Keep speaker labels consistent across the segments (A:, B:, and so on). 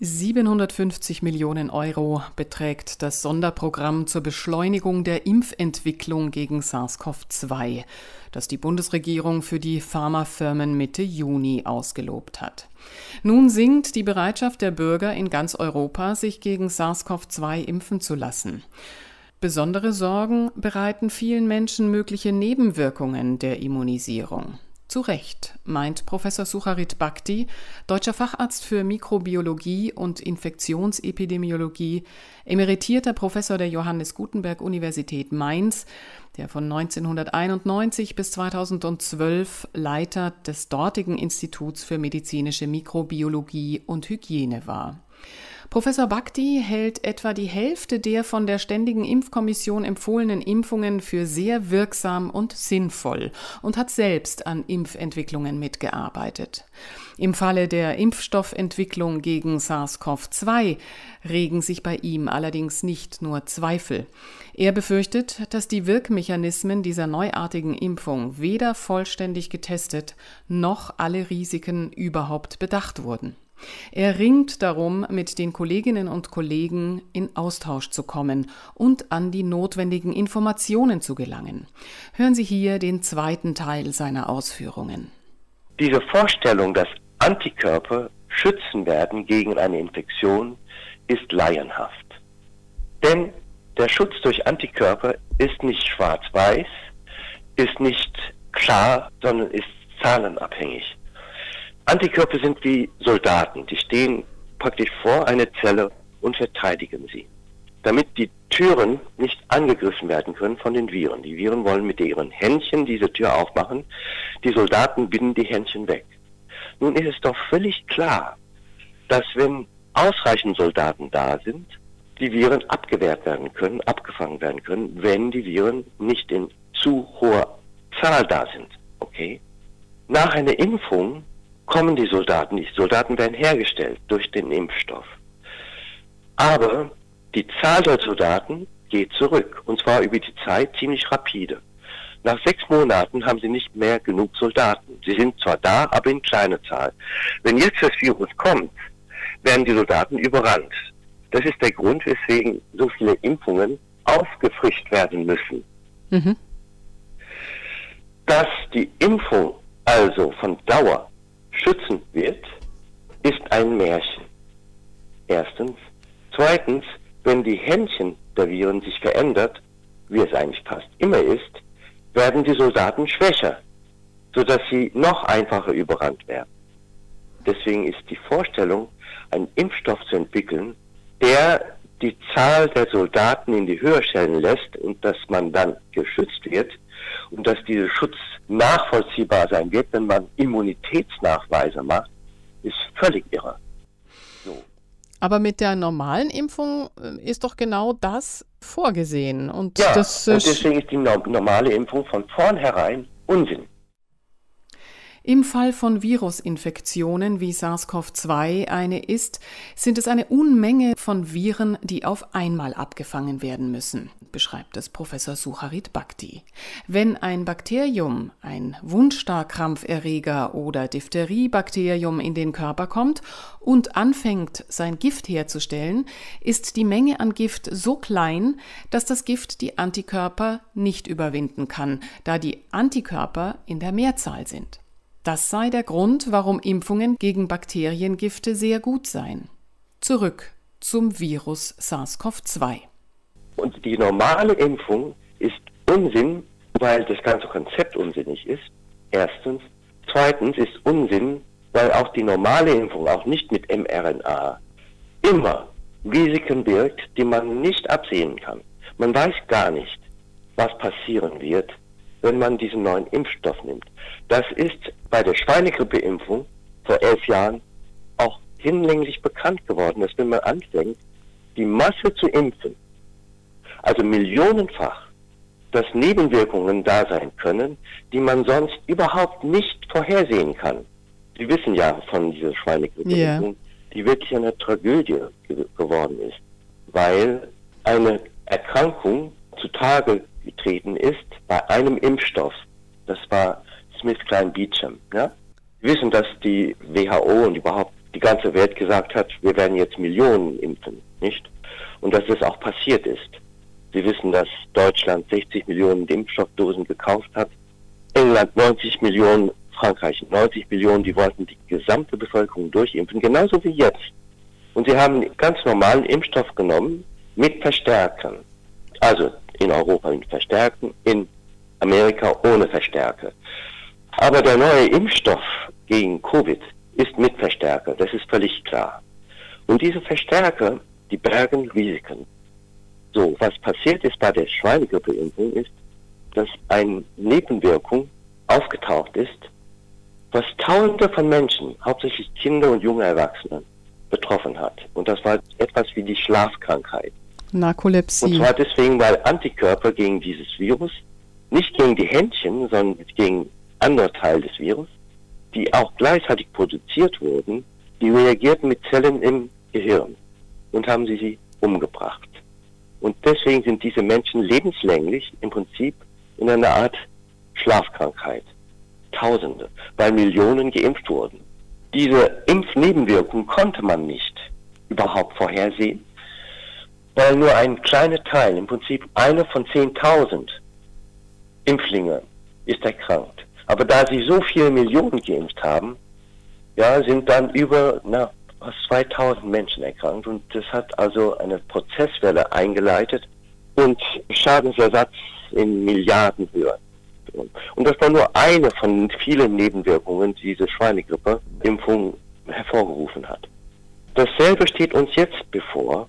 A: 750 Millionen Euro beträgt das Sonderprogramm zur Beschleunigung der Impfentwicklung gegen SARS-CoV-2, das die Bundesregierung für die Pharmafirmen Mitte Juni ausgelobt hat. Nun sinkt die Bereitschaft der Bürger in ganz Europa, sich gegen SARS-CoV-2 impfen zu lassen. Besondere Sorgen bereiten vielen Menschen mögliche Nebenwirkungen der Immunisierung. Zu Recht, meint Professor Sucharit Bhakti, deutscher Facharzt für Mikrobiologie und Infektionsepidemiologie, emeritierter Professor der Johannes Gutenberg Universität Mainz, der von 1991 bis 2012 Leiter des dortigen Instituts für medizinische Mikrobiologie und Hygiene war. Professor Bhakti hält etwa die Hälfte der von der Ständigen Impfkommission empfohlenen Impfungen für sehr wirksam und sinnvoll und hat selbst an Impfentwicklungen mitgearbeitet. Im Falle der Impfstoffentwicklung gegen SARS-CoV-2 regen sich bei ihm allerdings nicht nur Zweifel. Er befürchtet, dass die Wirkmechanismen dieser neuartigen Impfung weder vollständig getestet noch alle Risiken überhaupt bedacht wurden. Er ringt darum, mit den Kolleginnen und Kollegen in Austausch zu kommen und an die notwendigen Informationen zu gelangen. Hören Sie hier den zweiten Teil seiner Ausführungen.
B: Diese Vorstellung, dass Antikörper schützen werden gegen eine Infektion, ist laienhaft. Denn der Schutz durch Antikörper ist nicht schwarz-weiß, ist nicht klar, sondern ist zahlenabhängig. Antikörper sind wie Soldaten, die stehen praktisch vor einer Zelle und verteidigen sie. Damit die Türen nicht angegriffen werden können von den Viren. Die Viren wollen mit ihren Händchen diese Tür aufmachen, die Soldaten binden die Händchen weg. Nun ist es doch völlig klar, dass wenn ausreichend Soldaten da sind, die Viren abgewehrt werden können, abgefangen werden können, wenn die Viren nicht in zu hoher Zahl da sind. Okay? Nach einer Impfung kommen die Soldaten nicht. Soldaten werden hergestellt durch den Impfstoff. Aber die Zahl der Soldaten geht zurück. Und zwar über die Zeit ziemlich rapide. Nach sechs Monaten haben sie nicht mehr genug Soldaten. Sie sind zwar da, aber in kleiner Zahl. Wenn jetzt das Virus kommt, werden die Soldaten überrannt. Das ist der Grund, weswegen so viele Impfungen aufgefrischt werden müssen. Mhm. Dass die Impfung also von Dauer schützen wird, ist ein Märchen. Erstens. Zweitens, wenn die Händchen der Viren sich verändert, wie es eigentlich fast immer ist, werden die Soldaten schwächer, sodass sie noch einfacher überrannt werden. Deswegen ist die Vorstellung, einen Impfstoff zu entwickeln, der die Zahl der Soldaten in die Höhe stellen lässt und dass man dann geschützt wird und dass dieser Schutz nachvollziehbar sein wird, wenn man Immunitätsnachweise macht, ist völlig irre.
A: So. Aber mit der normalen Impfung äh, ist doch genau das vorgesehen. Und,
B: ja,
A: das,
B: und deswegen ist die normale Impfung von vornherein Unsinn.
A: Im Fall von Virusinfektionen wie SARS-CoV-2 eine ist, sind es eine Unmenge von Viren, die auf einmal abgefangen werden müssen, beschreibt es Professor Sucharit Bhakti. Wenn ein Bakterium, ein Wundstarkrampferreger oder Diphtheriebakterium in den Körper kommt und anfängt, sein Gift herzustellen, ist die Menge an Gift so klein, dass das Gift die Antikörper nicht überwinden kann, da die Antikörper in der Mehrzahl sind. Das sei der Grund, warum Impfungen gegen Bakteriengifte sehr gut seien. Zurück zum Virus SARS-CoV-2.
B: Und die normale Impfung ist Unsinn, weil das ganze Konzept unsinnig ist. Erstens. Zweitens ist Unsinn, weil auch die normale Impfung, auch nicht mit mRNA, immer Risiken birgt, die man nicht absehen kann. Man weiß gar nicht, was passieren wird, wenn man diesen neuen Impfstoff nimmt. Das ist bei der Schweinegrippeimpfung vor elf Jahren auch hinlänglich bekannt geworden, dass wenn man anfängt, die Masse zu impfen, also millionenfach, dass Nebenwirkungen da sein können, die man sonst überhaupt nicht vorhersehen kann. Sie wissen ja von dieser Schweinegrippeimpfung, yeah. die wirklich eine Tragödie ge geworden ist, weil eine Erkrankung zutage getreten ist bei einem Impfstoff. Das war Smith Klein Beecham. Ja? Wir wissen, dass die WHO und überhaupt die ganze Welt gesagt hat, wir werden jetzt Millionen impfen, nicht? Und dass das auch passiert ist. Sie wissen, dass Deutschland 60 Millionen Impfstoffdosen gekauft hat, England 90 Millionen, Frankreich 90 Millionen, die wollten die gesamte Bevölkerung durchimpfen, genauso wie jetzt. Und sie haben ganz normalen Impfstoff genommen mit Verstärkern. Also in Europa mit Verstärken, in Amerika ohne Verstärker. Aber der neue Impfstoff gegen Covid ist mit Verstärker, das ist völlig klar. Und diese Verstärker, die bergen Risiken. So, was passiert ist bei der Schweinegrippeimpfung ist, dass eine Nebenwirkung aufgetaucht ist, was Tausende von Menschen, hauptsächlich Kinder und junge Erwachsene, betroffen hat. Und das war etwas wie die Schlafkrankheit.
A: Narkolepsie.
B: Und zwar deswegen, weil Antikörper gegen dieses Virus, nicht gegen die Händchen, sondern gegen andere Teile des Virus, die auch gleichzeitig produziert wurden, die reagierten mit Zellen im Gehirn und haben sie sie umgebracht. Und deswegen sind diese Menschen lebenslänglich im Prinzip in einer Art Schlafkrankheit. Tausende, weil Millionen geimpft wurden. Diese Impfnebenwirkung konnte man nicht überhaupt vorhersehen, weil nur ein kleiner Teil, im Prinzip einer von 10.000 Impflinge ist erkrankt. Aber da sie so viele Millionen geimpft haben, ja, sind dann über na, fast 2000 Menschen erkrankt und das hat also eine Prozesswelle eingeleitet und Schadensersatz in Milliardenhöhe. Und das war nur eine von vielen Nebenwirkungen, die diese Schweinegrippe-Impfung hervorgerufen hat. Dasselbe steht uns jetzt bevor,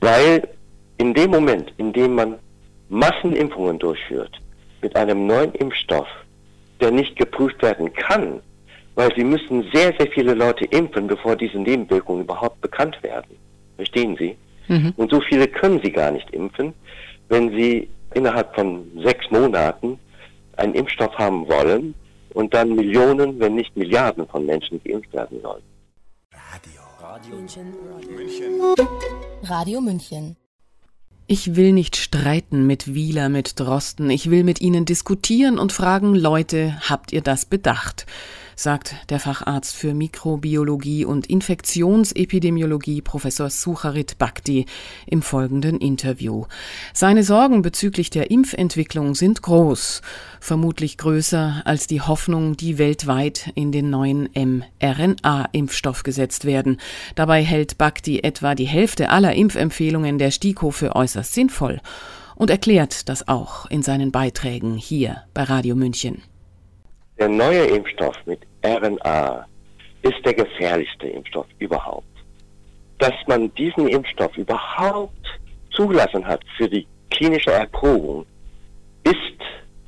B: weil in dem Moment, in dem man Massenimpfungen durchführt mit einem neuen Impfstoff, der nicht geprüft werden kann, weil sie müssen sehr, sehr viele Leute impfen, bevor diese Nebenwirkungen überhaupt bekannt werden. Verstehen Sie? Mhm. Und so viele können sie gar nicht impfen, wenn sie innerhalb von sechs Monaten einen Impfstoff haben wollen und dann Millionen, wenn nicht Milliarden von Menschen geimpft werden sollen.
C: Radio. München. München.
A: Radio München. Ich will nicht streiten mit Wieler, mit Drosten. Ich will mit Ihnen diskutieren und fragen, Leute, habt ihr das bedacht? Sagt der Facharzt für Mikrobiologie und Infektionsepidemiologie Professor Sucharit Bhakti im folgenden Interview. Seine Sorgen bezüglich der Impfentwicklung sind groß, vermutlich größer als die Hoffnung, die weltweit in den neuen mRNA-Impfstoff gesetzt werden. Dabei hält Bhakti etwa die Hälfte aller Impfempfehlungen der STIKO für äußerst sinnvoll und erklärt das auch in seinen Beiträgen hier bei Radio München.
B: Der neue Impfstoff mit RNA ist der gefährlichste Impfstoff überhaupt. Dass man diesen Impfstoff überhaupt zugelassen hat für die klinische Erprobung, ist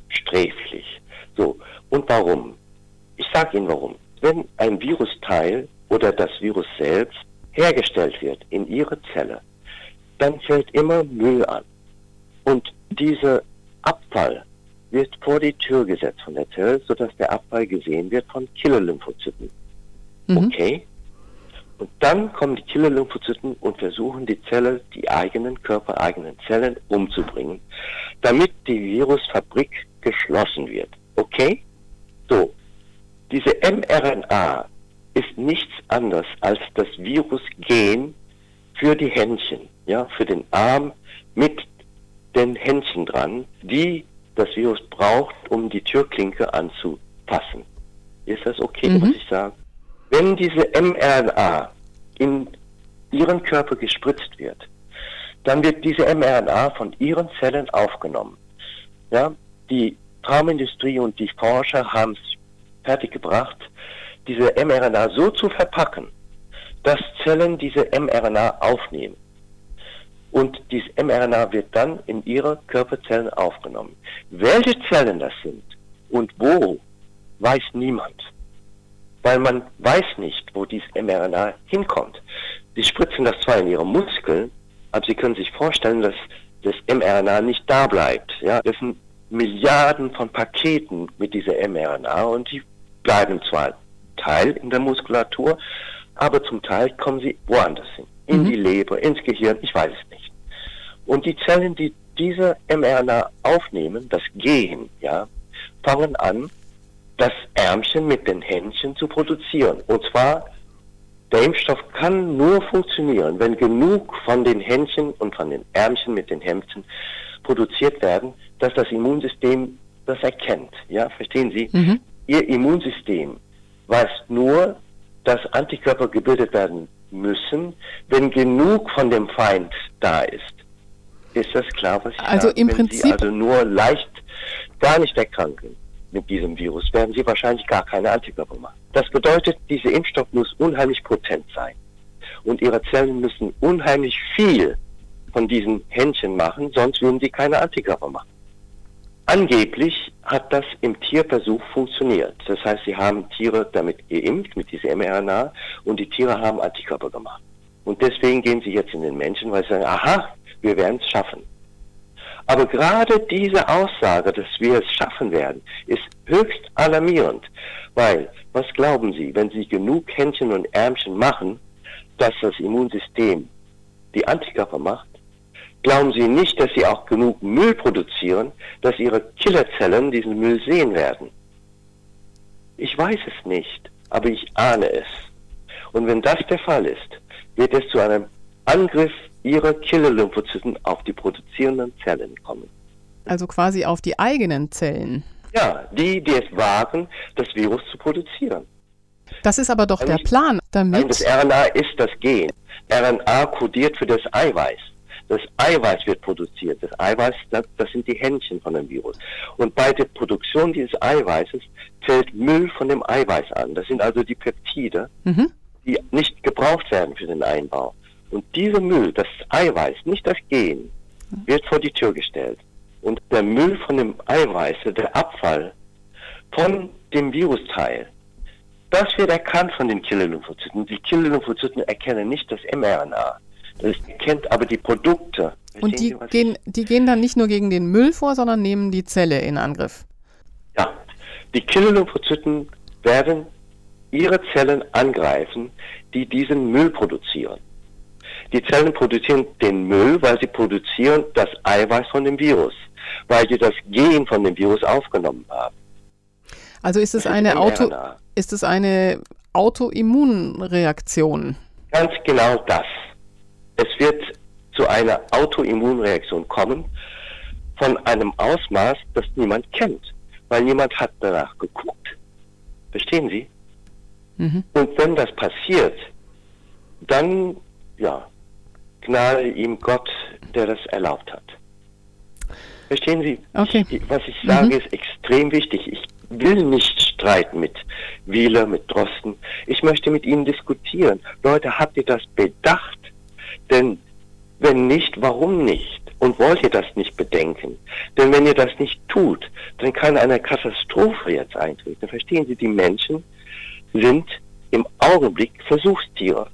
B: sträflich. So, und warum? Ich sage Ihnen warum. Wenn ein Virusteil oder das Virus selbst hergestellt wird in Ihre Zelle, dann fällt immer Müll an. Und dieser Abfall wird vor die Tür gesetzt von der Zelle, sodass der Abfall gesehen wird von Killerlymphozyten. Mhm. Okay? Und dann kommen die Killerlymphozyten und versuchen die Zelle, die eigenen körpereigenen Zellen umzubringen, damit die Virusfabrik geschlossen wird. Okay? So. Diese mRNA ist nichts anderes als das Virusgen für die Händchen, ja, für den Arm mit den Händchen dran, die das Virus braucht, um die Türklinke anzupassen. Ist das okay, mhm. was ich sage? Wenn diese mRNA in Ihren Körper gespritzt wird, dann wird diese mRNA von Ihren Zellen aufgenommen. Ja, die Traumindustrie und die Forscher haben es fertiggebracht, diese mRNA so zu verpacken, dass Zellen diese mRNA aufnehmen. Und dieses mRNA wird dann in ihre Körperzellen aufgenommen. Welche Zellen das sind und wo, weiß niemand. Weil man weiß nicht, wo dieses mRNA hinkommt. Sie spritzen das zwar in ihre Muskeln, aber Sie können sich vorstellen, dass das mRNA nicht da bleibt. Ja, das sind Milliarden von Paketen mit dieser mRNA und die bleiben zwar Teil in der Muskulatur, aber zum Teil kommen sie woanders hin. In mhm. die Leber, ins Gehirn, ich weiß es nicht. Und die Zellen, die diese mRNA aufnehmen, das Gen, ja, fangen an, das Ärmchen mit den Händchen zu produzieren. Und zwar Der Impfstoff kann nur funktionieren, wenn genug von den Händchen und von den Ärmchen mit den Hemden produziert werden, dass das Immunsystem das erkennt. Ja, verstehen Sie? Mhm. Ihr Immunsystem weiß nur, dass Antikörper gebildet werden müssen, wenn genug von dem Feind da ist. Ist das klar, was ich
A: also
B: sage?
A: Im
B: wenn
A: Prinzip
B: Sie also nur leicht gar nicht erkranken mit diesem Virus, werden Sie wahrscheinlich gar keine Antikörper machen. Das bedeutet, dieser Impfstoff muss unheimlich potent sein. Und Ihre Zellen müssen unheimlich viel von diesen Händchen machen, sonst würden sie keine Antikörper machen. Angeblich hat das im Tierversuch funktioniert. Das heißt, sie haben Tiere damit geimpft, mit dieser mRNA, und die Tiere haben Antikörper gemacht. Und deswegen gehen sie jetzt in den Menschen, weil sie sagen, aha, wir werden es schaffen. Aber gerade diese Aussage, dass wir es schaffen werden, ist höchst alarmierend, weil, was glauben Sie, wenn Sie genug Händchen und Ärmchen machen, dass das Immunsystem die Antikörper macht, glauben Sie nicht, dass Sie auch genug Müll produzieren, dass Ihre Killerzellen diesen Müll sehen werden. Ich weiß es nicht, aber ich ahne es. Und wenn das der Fall ist, wird es zu einem Angriff Ihrer Killer-Lymphozyten auf die produzierenden Zellen kommen.
A: Also quasi auf die eigenen Zellen.
B: Ja, die, die es wagen, das Virus zu produzieren.
A: Das ist aber doch also der Plan, damit.
B: Nein, das RNA ist das Gen. RNA kodiert für das Eiweiß. Das Eiweiß wird produziert. Das Eiweiß, das, das sind die Händchen von dem Virus. Und bei der Produktion dieses Eiweißes fällt Müll von dem Eiweiß an. Das sind also die Peptide, mhm. die nicht gebraucht werden für den Einbau. Und dieser Müll, das Eiweiß, nicht das Gen, wird vor die Tür gestellt. Und der Müll von dem Eiweiß, der Abfall von dem Virusteil, das wird erkannt von den Killer-Lymphozyten. Die Killer-Lymphozyten erkennen nicht das mRNA. Das kennt aber die Produkte.
A: Und die gehen, die gehen dann nicht nur gegen den Müll vor, sondern nehmen die Zelle in Angriff.
B: Ja, die Killer-Lymphozyten werden ihre Zellen angreifen, die diesen Müll produzieren. Die Zellen produzieren den Müll, weil sie produzieren das Eiweiß von dem Virus, weil sie das Gen von dem Virus aufgenommen haben.
A: Also ist es eine Auto, ist es eine Autoimmunreaktion?
B: Ganz genau das. Es wird zu einer Autoimmunreaktion kommen von einem Ausmaß, das niemand kennt, weil niemand hat danach geguckt. Verstehen Sie? Mhm. Und wenn das passiert, dann, ja, gnade ihm Gott, der das erlaubt hat. Verstehen Sie?
A: Okay.
B: Ich, was ich sage, mhm. ist extrem wichtig. Ich will nicht streiten mit Wieler, mit Drosten. Ich möchte mit Ihnen diskutieren. Leute, habt ihr das bedacht? Denn wenn nicht, warum nicht? Und wollt ihr das nicht bedenken? Denn wenn ihr das nicht tut, dann kann eine Katastrophe jetzt eintreten. Verstehen Sie, die Menschen sind im Augenblick Versuchstiere.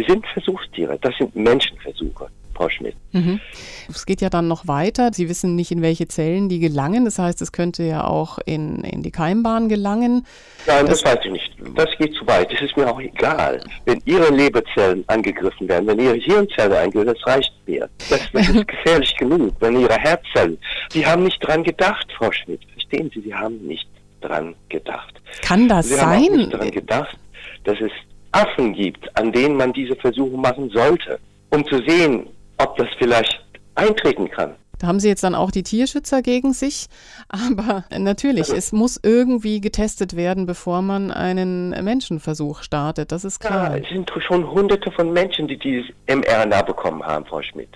B: Sie sind Versuchstiere. Das sind Menschenversuche. Frau Schmidt.
A: Mhm. Es geht ja dann noch weiter. Sie wissen nicht, in welche Zellen die gelangen. Das heißt, es könnte ja auch in, in die Keimbahn gelangen.
B: Nein, das, das weiß ich nicht. Das geht zu weit. Das ist mir auch egal. Wenn Ihre Leberzellen angegriffen werden, wenn Ihre Hirnzellen angegriffen das reicht mir. Das, das ist gefährlich genug. Wenn Ihre Herzzellen, Sie haben nicht dran gedacht, Frau Schmidt. Verstehen Sie, Sie haben nicht dran gedacht.
A: Kann das
B: Sie
A: sein?
B: Sie haben auch nicht dran gedacht, dass es Affen gibt, an denen man diese Versuche machen sollte, um zu sehen, ob das vielleicht eintreten kann.
A: Da haben Sie jetzt dann auch die Tierschützer gegen sich. Aber natürlich, also, es muss irgendwie getestet werden, bevor man einen Menschenversuch startet. Das ist klar.
B: Ja, es sind schon hunderte von Menschen, die dieses mRNA bekommen haben, Frau Schmidt.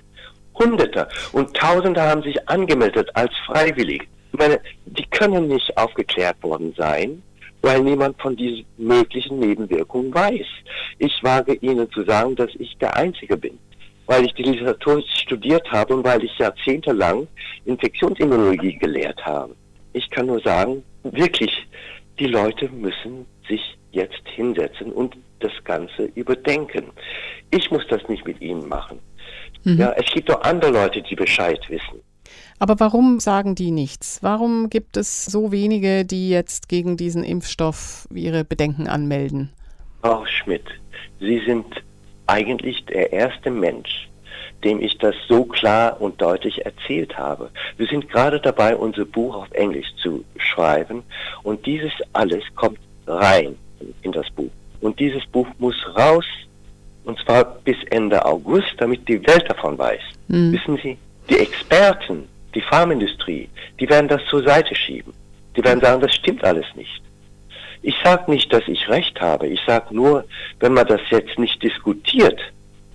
B: Hunderte. Und Tausende haben sich angemeldet als freiwillig. Ich meine, die können nicht aufgeklärt worden sein, weil niemand von diesen möglichen Nebenwirkungen weiß. Ich wage Ihnen zu sagen, dass ich der Einzige bin weil ich die Literatur studiert habe und weil ich jahrzehntelang Infektionsimmunologie gelehrt habe. Ich kann nur sagen, wirklich, die Leute müssen sich jetzt hinsetzen und das Ganze überdenken. Ich muss das nicht mit ihnen machen. Mhm. Ja, es gibt doch andere Leute, die Bescheid wissen.
A: Aber warum sagen die nichts? Warum gibt es so wenige, die jetzt gegen diesen Impfstoff ihre Bedenken anmelden?
B: Frau Schmidt, Sie sind eigentlich der erste Mensch, dem ich das so klar und deutlich erzählt habe. Wir sind gerade dabei, unser Buch auf Englisch zu schreiben und dieses alles kommt rein in das Buch. Und dieses Buch muss raus, und zwar bis Ende August, damit die Welt davon weiß. Mhm. Wissen Sie, die Experten, die Pharmaindustrie, die werden das zur Seite schieben. Die werden sagen, das stimmt alles nicht. Ich sage nicht, dass ich recht habe. Ich sage nur, wenn man das jetzt nicht diskutiert,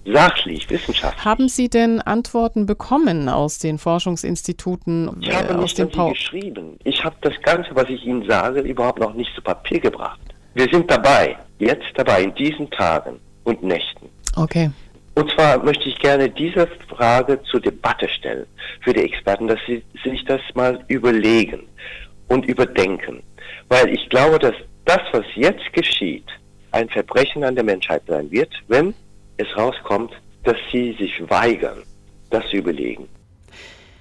B: sachlich, wissenschaftlich.
A: Haben Sie denn Antworten bekommen aus den Forschungsinstituten?
B: Ich habe äh, nicht an Sie geschrieben. Ich habe das Ganze, was ich Ihnen sage, überhaupt noch nicht zu Papier gebracht. Wir sind dabei, jetzt dabei, in diesen Tagen und Nächten.
A: Okay.
B: Und zwar möchte ich gerne diese Frage zur Debatte stellen für die Experten, dass sie sich das mal überlegen und überdenken. Weil ich glaube, dass das, was jetzt geschieht, ein Verbrechen an der Menschheit sein wird, wenn es rauskommt, dass sie sich weigern, das zu überlegen.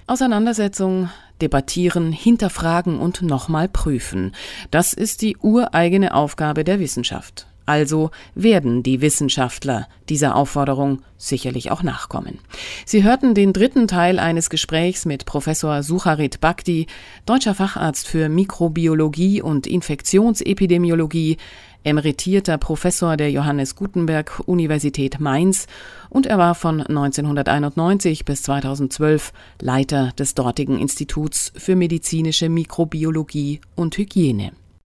A: Auseinandersetzung, debattieren, hinterfragen und nochmal prüfen. Das ist die ureigene Aufgabe der Wissenschaft. Also werden die Wissenschaftler dieser Aufforderung sicherlich auch nachkommen. Sie hörten den dritten Teil eines Gesprächs mit Professor Sucharit Bhakti, deutscher Facharzt für Mikrobiologie und Infektionsepidemiologie, emeritierter Professor der Johannes Gutenberg Universität Mainz und er war von 1991 bis 2012 Leiter des dortigen Instituts für medizinische Mikrobiologie und Hygiene.